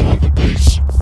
to the base.